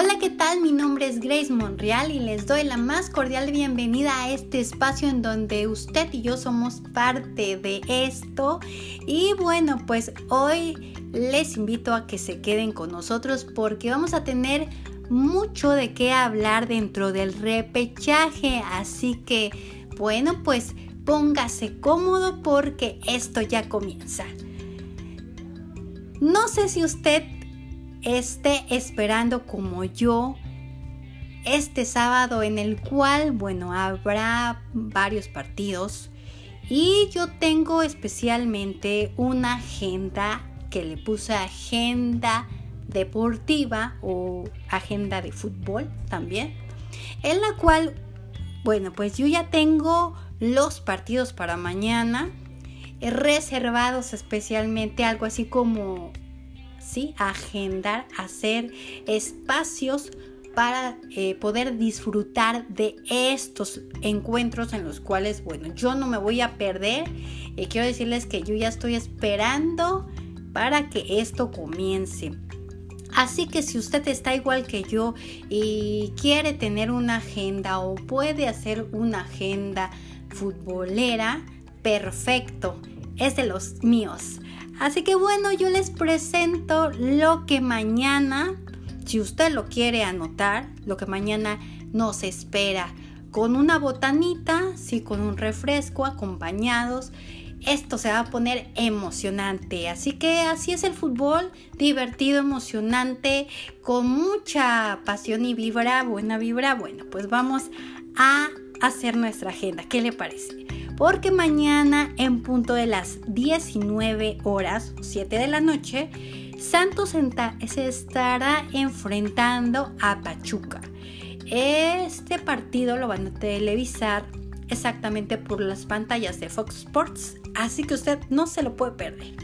Hola, ¿qué tal? Mi nombre es Grace Monreal y les doy la más cordial bienvenida a este espacio en donde usted y yo somos parte de esto. Y bueno, pues hoy les invito a que se queden con nosotros porque vamos a tener mucho de qué hablar dentro del repechaje. Así que, bueno, pues póngase cómodo porque esto ya comienza. No sé si usted esté esperando como yo este sábado en el cual, bueno, habrá varios partidos y yo tengo especialmente una agenda que le puse agenda deportiva o agenda de fútbol también, en la cual, bueno, pues yo ya tengo los partidos para mañana reservados especialmente algo así como ¿sí? Agendar, hacer espacios para eh, poder disfrutar de estos encuentros en los cuales, bueno, yo no me voy a perder. y quiero decirles que yo ya estoy esperando para que esto comience. Así que si usted está igual que yo y quiere tener una agenda o puede hacer una agenda futbolera, perfecto, es de los míos. Así que bueno, yo les presento lo que mañana, si usted lo quiere anotar, lo que mañana nos espera. Con una botanita, sí, con un refresco, acompañados. Esto se va a poner emocionante. Así que así es el fútbol, divertido, emocionante, con mucha pasión y vibra, buena vibra. Bueno, pues vamos a hacer nuestra agenda. ¿Qué le parece? Porque mañana en punto de las 19 horas, 7 de la noche, Santos se estará enfrentando a Pachuca. Este partido lo van a televisar exactamente por las pantallas de Fox Sports, así que usted no se lo puede perder.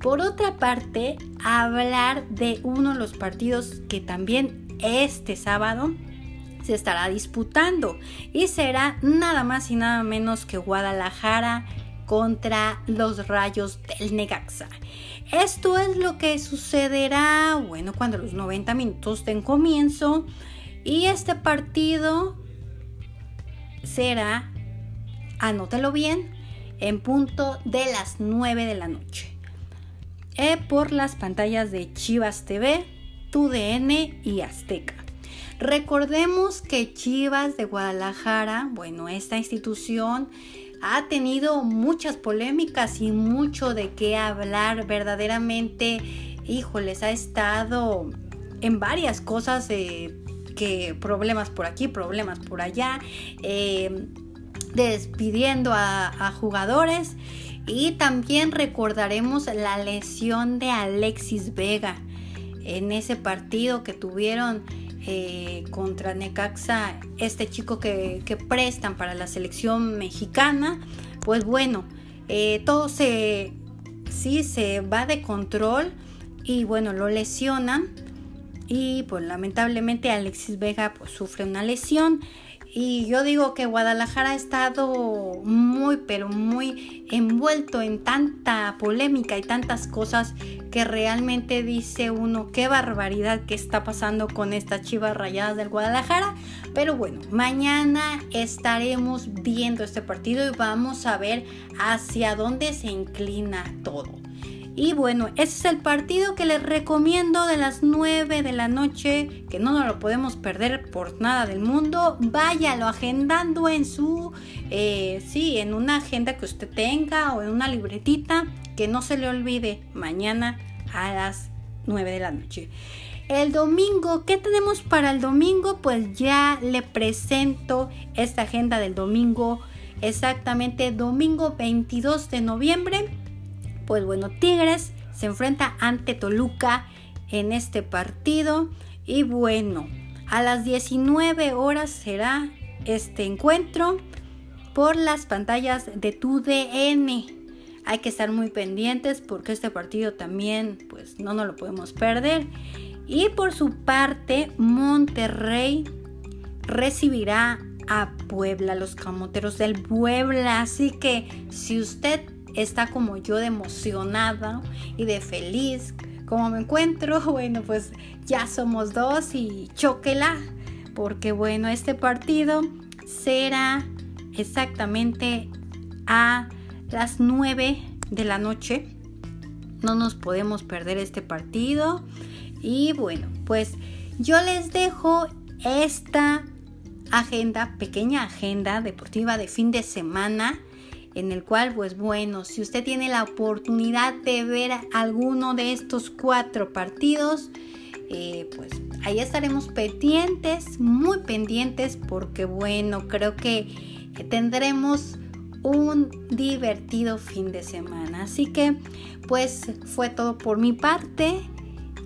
Por otra parte, hablar de uno de los partidos que también este sábado se estará disputando y será nada más y nada menos que Guadalajara contra los rayos del Negaxa. Esto es lo que sucederá, bueno, cuando los 90 minutos den comienzo y este partido será, anótelo bien, en punto de las 9 de la noche. Eh, por las pantallas de Chivas TV, TUDN y Azteca. Recordemos que Chivas de Guadalajara, bueno, esta institución ha tenido muchas polémicas y mucho de qué hablar. Verdaderamente, híjoles, ha estado en varias cosas, que problemas por aquí, problemas por allá, eh, despidiendo a jugadores. Y también recordaremos la lesión de Alexis Vega en ese partido que tuvieron eh, contra Necaxa, este chico que, prestan para la selección mexicana, pues bueno, eh, todo se, sí, se va de control y bueno, lo lesionan y pues lamentablemente Alexis Vega pues sufre una lesión. Y yo digo que Guadalajara ha estado muy, pero muy envuelto en tanta polémica y tantas cosas que realmente dice uno qué barbaridad que está pasando con estas chivas rayadas del Guadalajara. Pero bueno, mañana estaremos viendo este partido y vamos a ver hacia dónde se inclina todo. Y bueno, ese es el partido que les recomiendo de las 9 de la noche, que no nos lo podemos perder por nada del mundo. Váyalo agendando en su, eh, sí, en una agenda que usted tenga o en una libretita, que no se le olvide mañana a las 9 de la noche. El domingo, ¿qué tenemos para el domingo? Pues ya le presento esta agenda del domingo, exactamente domingo 22 de noviembre pues bueno, Tigres se enfrenta ante Toluca en este partido. Y bueno, a las 19 horas será este encuentro por las pantallas de tu DN. Hay que estar muy pendientes porque este partido también pues no nos lo podemos perder. Y por su parte, Monterrey recibirá a Puebla, los camoteros del Puebla. Así que si usted está como yo de emocionada y de feliz cómo me encuentro. Bueno, pues ya somos dos y choquela, porque bueno, este partido será exactamente a las 9 de la noche. No nos podemos perder este partido. Y bueno, pues yo les dejo esta agenda, pequeña agenda deportiva de fin de semana en el cual, pues bueno, si usted tiene la oportunidad de ver alguno de estos cuatro partidos, eh, pues ahí estaremos pendientes, muy pendientes, porque bueno, creo que tendremos un divertido fin de semana. Así que, pues fue todo por mi parte.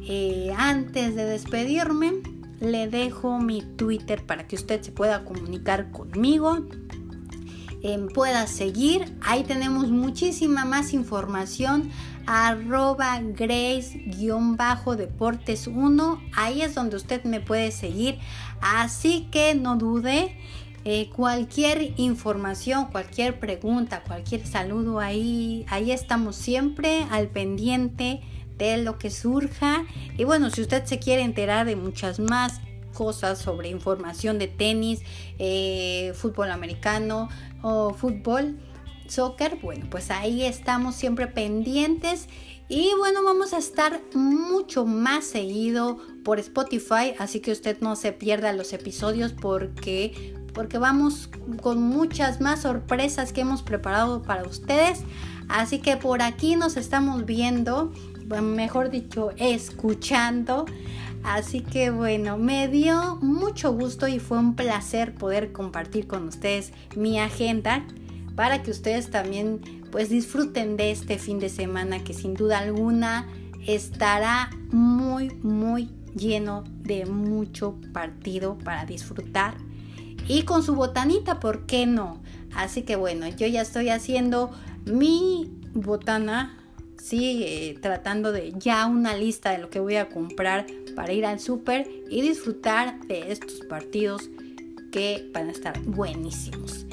Eh, antes de despedirme, le dejo mi Twitter para que usted se pueda comunicar conmigo. Em, pueda seguir. Ahí tenemos muchísima más información. Arroba Grace-Deportes 1. Ahí es donde usted me puede seguir. Así que no dude. Eh, cualquier información, cualquier pregunta, cualquier saludo, ahí, ahí estamos siempre al pendiente de lo que surja. Y bueno, si usted se quiere enterar de muchas más cosas sobre información de tenis, eh, fútbol americano o fútbol, soccer, bueno, pues ahí estamos siempre pendientes. Y bueno, vamos a estar mucho más seguido por Spotify, así que usted no se pierda los episodios porque porque vamos con muchas más sorpresas que hemos preparado para ustedes. Así que por aquí nos estamos viendo mejor dicho, escuchando. Así que bueno, me dio mucho gusto y fue un placer poder compartir con ustedes mi agenda para que ustedes también pues disfruten de este fin de semana que sin duda alguna estará muy muy lleno de mucho partido para disfrutar y con su botanita, ¿por qué no? Así que bueno, yo ya estoy haciendo mi botana eh, tratando de ya una lista de lo que voy a comprar para ir al súper y disfrutar de estos partidos que van a estar buenísimos.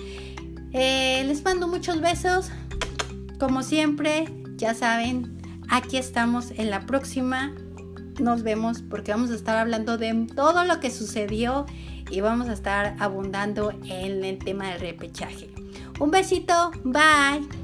Eh, les mando muchos besos. Como siempre, ya saben, aquí estamos en la próxima. Nos vemos porque vamos a estar hablando de todo lo que sucedió y vamos a estar abundando en el tema del repechaje. Un besito, bye.